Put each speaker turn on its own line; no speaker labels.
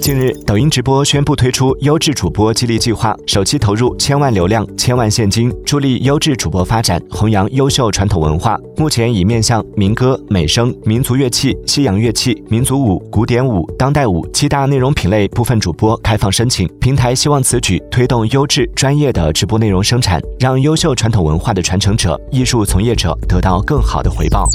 近日抖音直播宣布推出优质主播激励计划首期投入千万流量千万现金助力优质主播发展弘扬优秀传统文化目前已面向民歌美声民族乐器西洋乐器民族舞古典舞当代舞七大内容品类部分主播开放申请。平台希望此举推动优质专业的直播内容生产让优秀传统文化的传承者艺术从业者得到更好的回报。